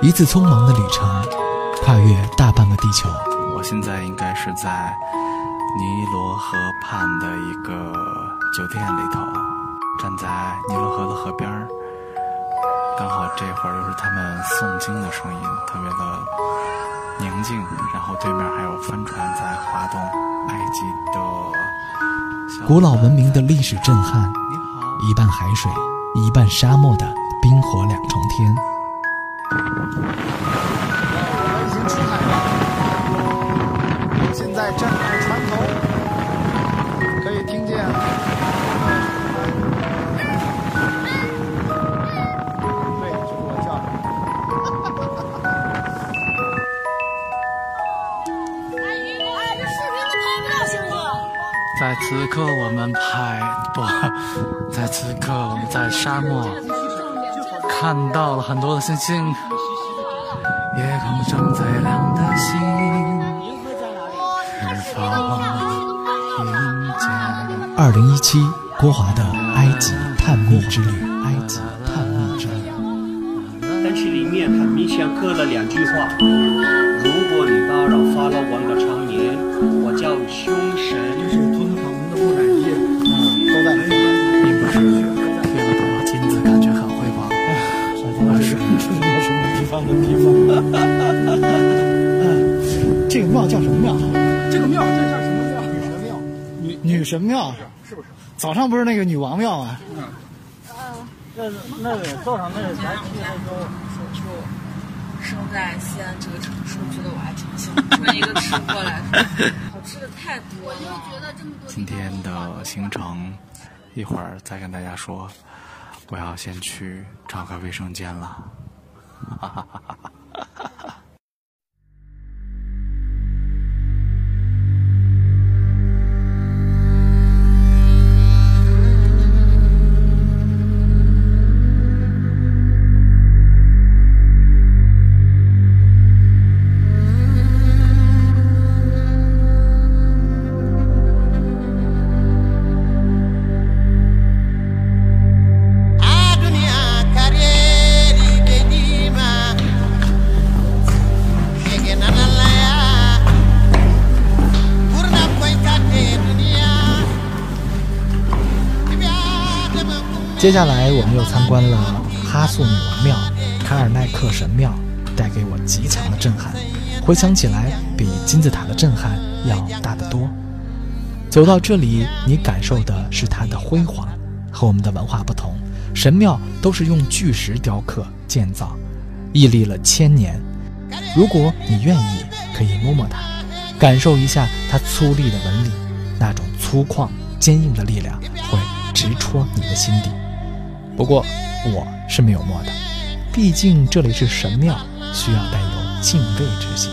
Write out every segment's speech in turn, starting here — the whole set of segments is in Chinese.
一次匆忙的旅程，跨越大半个地球。我现在应该是在尼罗河畔的一个酒店里头，站在尼罗河的河边儿，刚好这会儿又是他们诵经的声音，特别的宁静。然后对面还有帆船在划动，埃及的古老文明的历史震撼，一半海水，一半沙漠的冰火两重天。我们已经出海了，现在站在船头，此刻，我们拍不，在此刻我们在沙漠。看到了很多的星星，夜空中最亮的星，是否听见？二零一七，郭华的埃及探秘之旅，埃及探秘之旅。但是里面很明显刻了两句话：如果你打扰法老王的长眠，我叫凶神。神庙是不是？早上不是那个女王庙啊？那那个早上那个前两天说说生在西安这个城市，我觉得我还挺幸福。作为一个吃货来说，好吃的太多了。觉得这么多今天的行程，一会儿再跟大家说。我要先去找个卫生间了。哈哈哈哈哈哈接下来，我们又参观了哈素女王庙、卡尔奈克神庙，带给我极强的震撼。回想起来，比金字塔的震撼要大得多。走到这里，你感受的是它的辉煌。和我们的文化不同，神庙都是用巨石雕刻建造，屹立了千年。如果你愿意，可以摸摸它，感受一下它粗粝的纹理，那种粗犷坚硬的力量会直戳你的心底。不过我是没有摸的，毕竟这里是神庙，需要带有敬畏之心。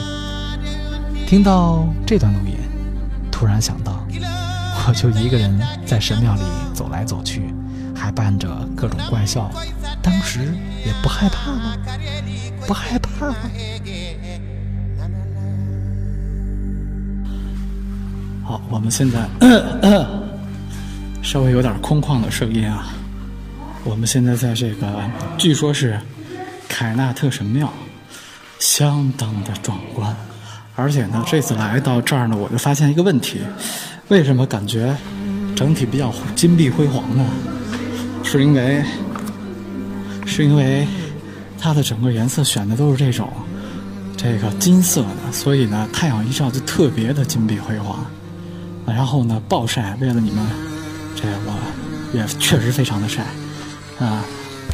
听到这段录音，突然想到，我就一个人在神庙里走来走去，还伴着各种怪笑，当时也不害怕吗？不害怕吗？好，我们现在 稍微有点空旷的声音啊。我们现在在这个，据说是凯纳特神庙，相当的壮观。而且呢，这次来到这儿呢，我就发现一个问题：为什么感觉整体比较金碧辉煌呢？是因为是因为它的整个颜色选的都是这种这个金色的，所以呢，太阳一照就特别的金碧辉煌。然后呢，暴晒，为了你们，这我也确实非常的晒。啊，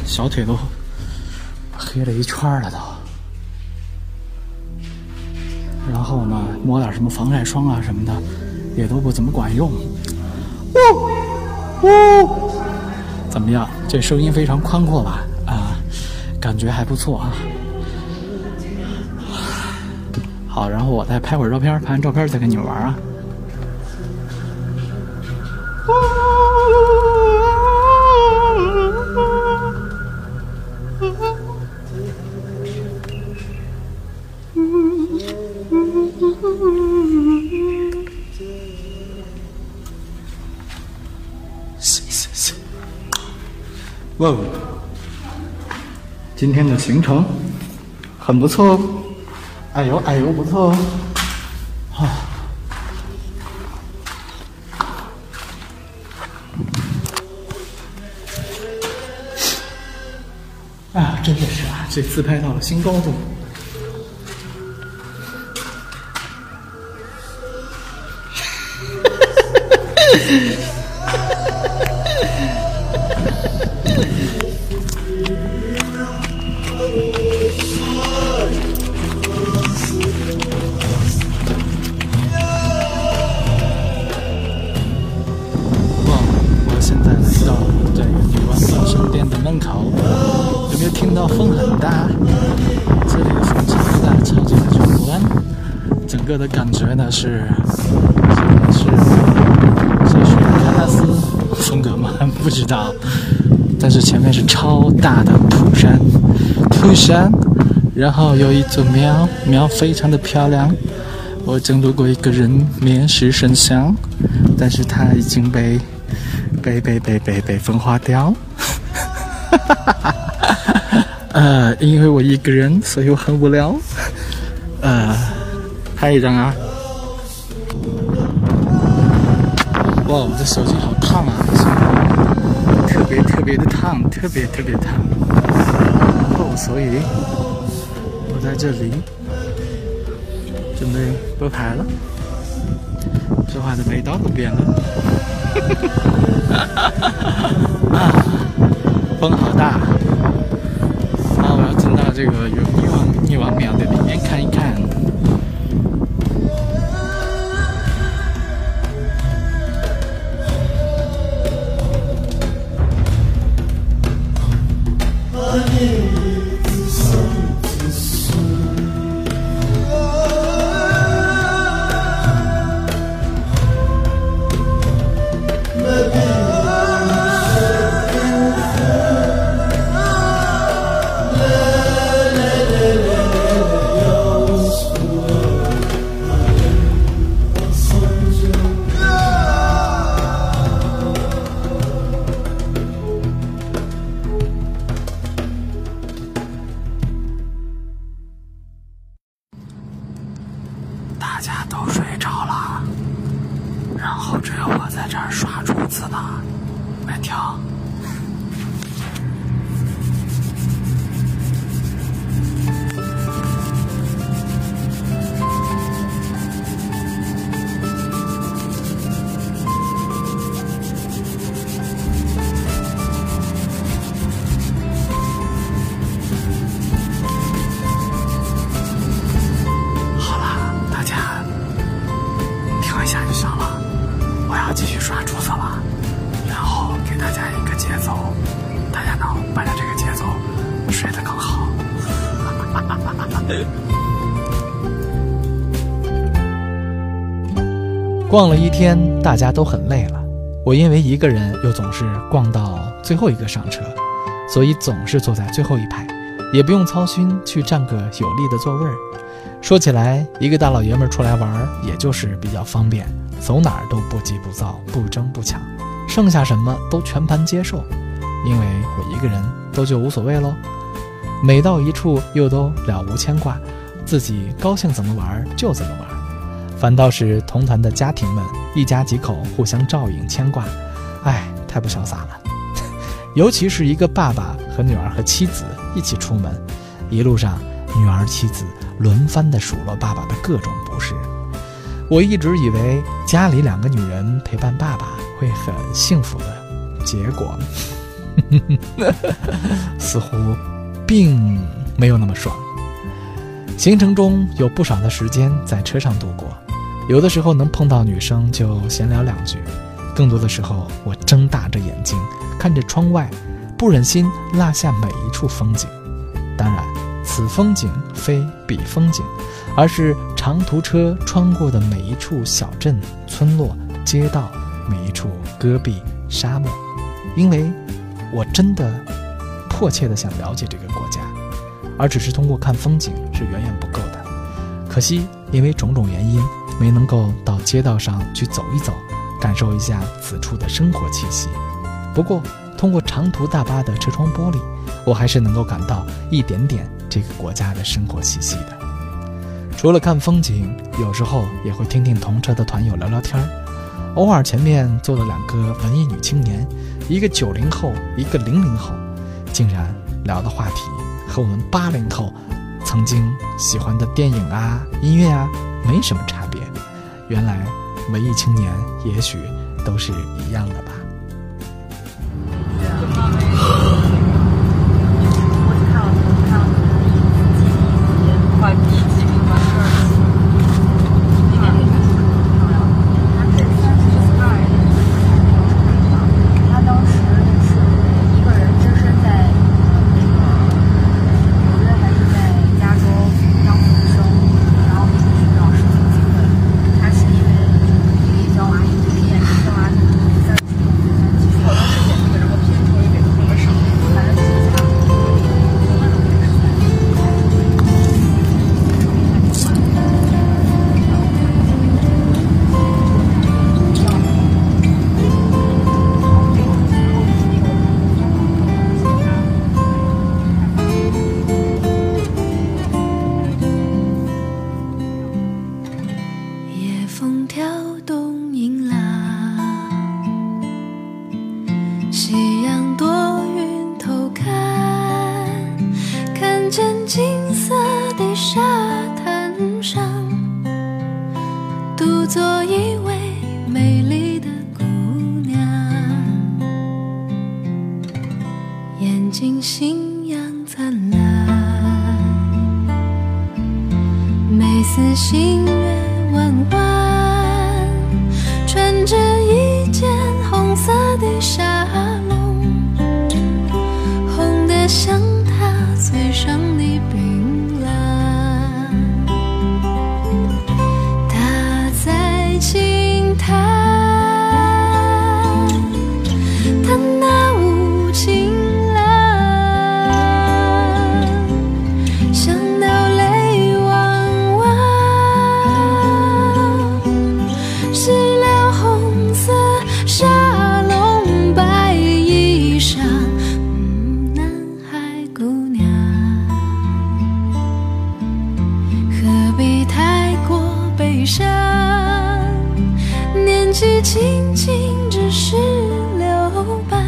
小腿都黑了一圈了都。然后呢，抹点什么防晒霜啊什么的，也都不怎么管用。呜呜，怎么样？这声音非常宽阔吧？啊，感觉还不错啊。好，然后我再拍会儿照片，拍完照片再跟你们玩啊。哇哦，今天的行程很不错哦，哎呦哎呦不错哦，啊、啊，真的是啊，这自拍到了新高度。是是是喀纳斯风格吗？不知道。但是前面是超大的蒲山，蒲山，然后有一座庙，庙非常的漂亮。我正路过一个人面试神像，但是他已经被被被被被被风化掉。呃，因为我一个人，所以我很无聊。呃，拍一张啊！哇，我的手机好烫啊！特别特别的烫，特别特别烫。哦，所以我在这里准备播拍了，说话的味道都变了。啊，风好大！啊，我要进到这个有女王女王庙的里面看一看。逛了一天，大家都很累了。我因为一个人又总是逛到最后一个上车，所以总是坐在最后一排，也不用操心去占个有利的座位儿。说起来，一个大老爷们儿出来玩，也就是比较方便，走哪儿都不急不躁，不争不抢，剩下什么都全盘接受，因为我一个人都就无所谓喽。每到一处又都了无牵挂，自己高兴怎么玩就怎么玩。反倒是同团的家庭们，一家几口互相照应牵挂，哎，太不潇洒了。尤其是一个爸爸和女儿和妻子一起出门，一路上女儿妻子轮番地数落爸爸的各种不是。我一直以为家里两个女人陪伴爸爸会很幸福的，结果 似乎并没有那么爽。行程中有不少的时间在车上度过，有的时候能碰到女生就闲聊两句，更多的时候我睁大着眼睛看着窗外，不忍心落下每一处风景。当然，此风景非彼风景，而是长途车穿过的每一处小镇、村落、街道，每一处戈壁、沙漠，因为我真的迫切的想了解这个国家。而只是通过看风景是远远不够的。可惜因为种种原因，没能够到街道上去走一走，感受一下此处的生活气息。不过通过长途大巴的车窗玻璃，我还是能够感到一点点这个国家的生活气息的。除了看风景，有时候也会听听同车的团友聊聊天儿。偶尔前面坐了两个文艺女青年，一个九零后，一个零零后，竟然聊的话题和我们八零后曾经喜欢的电影啊、音乐啊没什么差。原来文艺青年也许都是一样的吧。似星月弯弯，穿着一件红色的纱笼，红得像悲伤？年纪轻轻只是留伴。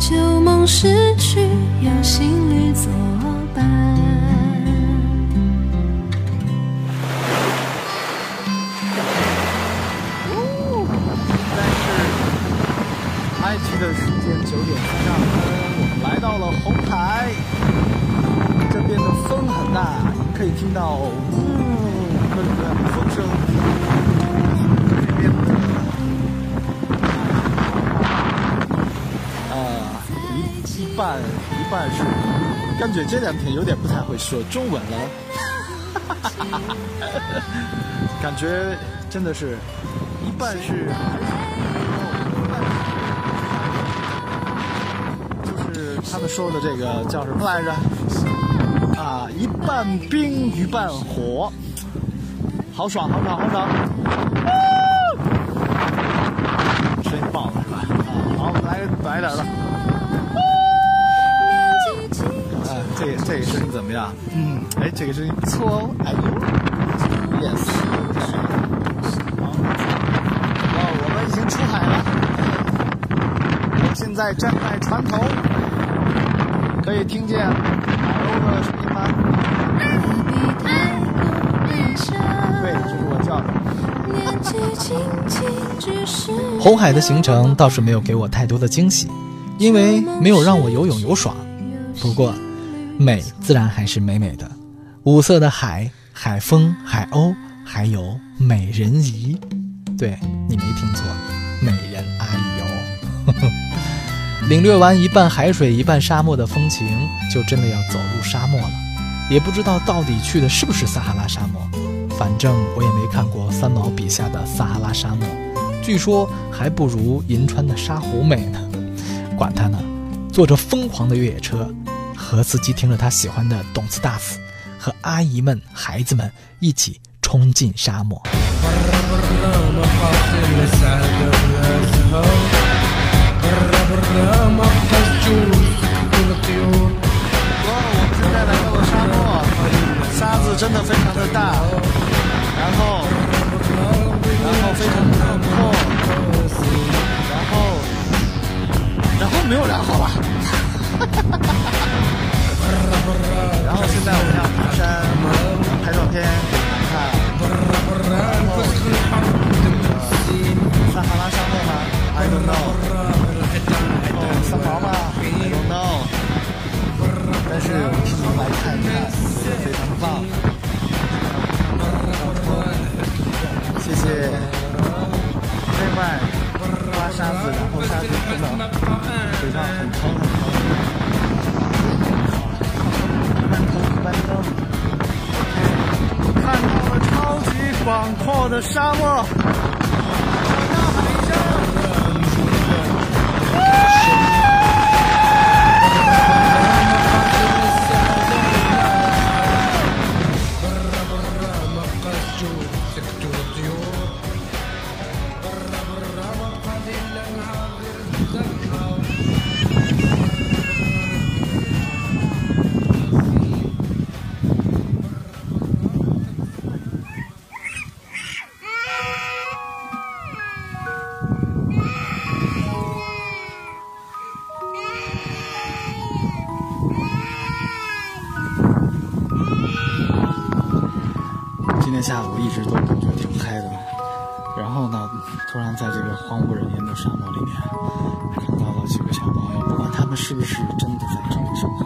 旧梦逝去，有新侣作伴。但是爱去的时间九点三十二分，我们来到了红海，这边的风很大，可以听到呜风声。这边呃一一半一半是感觉这两天有点不太会说中文了，感觉真的是一半是。就是他们说的这个叫什么来着？啊，一半冰一半火，好爽，好爽，好爽！声音爆了是吧？好，我们来来点的。哎，这个这个声音怎么样？嗯，哎，这个声音不错哦。哎呦，yes。好，哇，我们已经出海了。我现在站在船头，可以听见红海的行程倒是没有给我太多的惊喜，因为没有让我游泳游爽。不过，美自然还是美美的，五色的海、海风、海鸥，还有美人鱼。对你没听错，美人阿姨哦。领略完一半海水一半沙漠的风情，就真的要走入沙漠了。也不知道到底去的是不是撒哈拉沙漠，反正我也没看过三毛笔下的撒哈拉沙漠，据说还不如银川的沙湖美呢。管他呢，坐着疯狂的越野车，和司机听着他喜欢的动次打次，和阿姨们、孩子们一起冲进沙漠。真的非常的大，然后，然后非常的破，然后，然后没有然后了，然后现在我们要爬山，拍照片，看，然后，撒哈拉沙漠吗？I don't know。撒哈拉吗？I don't know。但是。来看一看，非常的棒。谢谢。另外，刮沙子，然后沙子碰到水上很疼很疼。慢灯，慢灯。看到了超级广阔的沙漠。荒无人烟的沙漠里面，看到了几个小朋友，不管他们是不是真的在这里生活，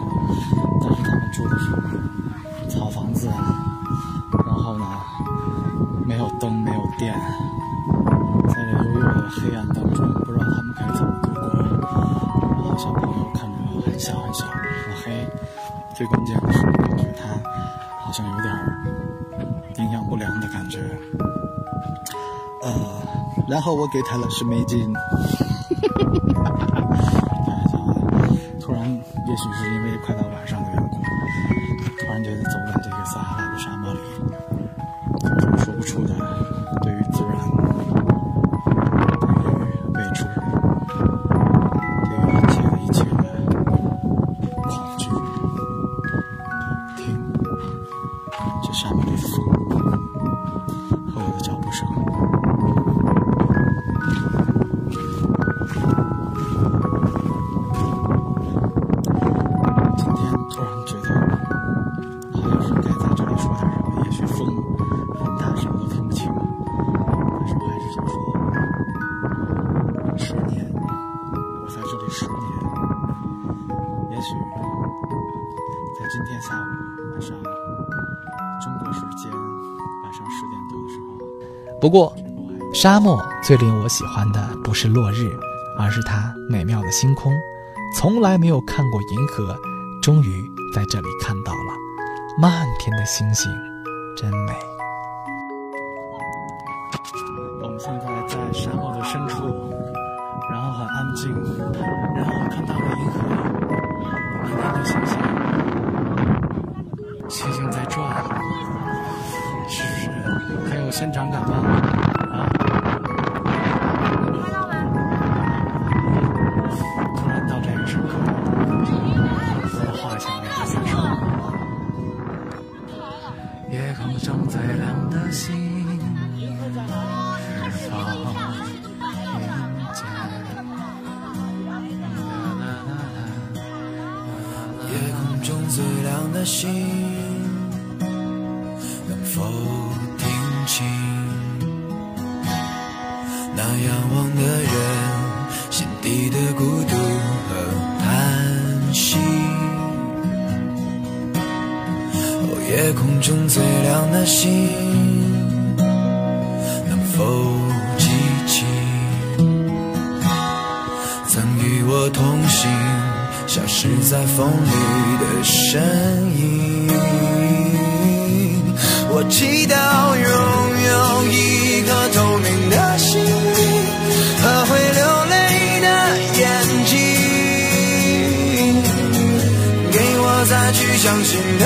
但是他们住的是草房子，然后呢，没有灯，没有电，在这幽幽的黑暗当中，不知道他们该怎么度过。然后小朋友看着很小很小，很黑，最关键的是，感觉他好像有点。营养不良的感觉，呃，然后我给他了十美金。突然，也许是因为快到不过，沙漠最令我喜欢的不是落日，而是它美妙的星空。从来没有看过银河，终于在这里看到了，漫天的星星，真美。夜空中最亮的星，能否记起曾与我同行、消失在风里的身影？我祈祷拥有一颗透明的心灵和会流泪的眼睛，给我再去相信的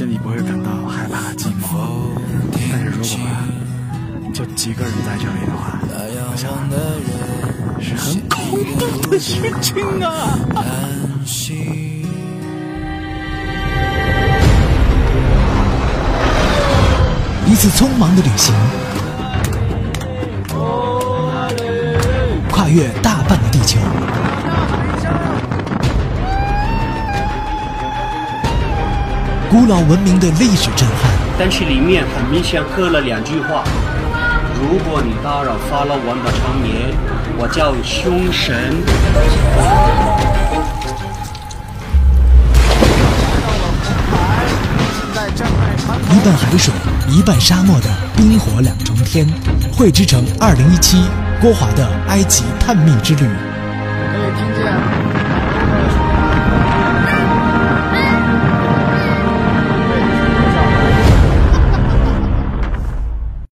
心里不会感到害怕、寂寞。但是如果就几个人在这里的话，我想是很恐怖的事情啊！一次匆忙的旅行，跨越大半个地球。古老文明的历史震撼，但是里面很明显刻了两句话：如果你打扰法老王的长眠，我叫凶神。一半海水，一半沙漠的冰火两重天，汇之成2017郭华的埃及探秘之旅。